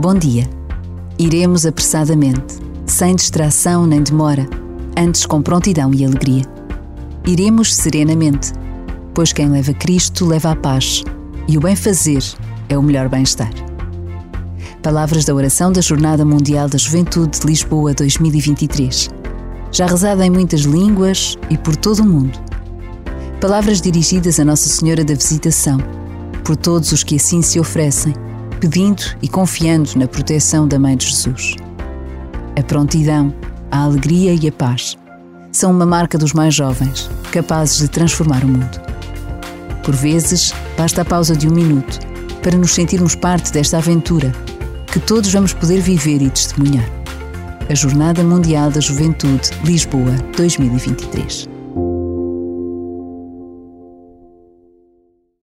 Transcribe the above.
Bom dia. Iremos apressadamente, sem distração nem demora, antes com prontidão e alegria. Iremos serenamente, pois quem leva Cristo leva a paz, e o bem-fazer é o melhor bem-estar. Palavras da oração da Jornada Mundial da Juventude de Lisboa 2023. Já rezada em muitas línguas e por todo o mundo. Palavras dirigidas a Nossa Senhora da Visitação, por todos os que assim se oferecem pedindo e confiando na proteção da Mãe de Jesus. A prontidão, a alegria e a paz são uma marca dos mais jovens, capazes de transformar o mundo. Por vezes, basta a pausa de um minuto para nos sentirmos parte desta aventura que todos vamos poder viver e testemunhar. A Jornada Mundial da Juventude Lisboa 2023.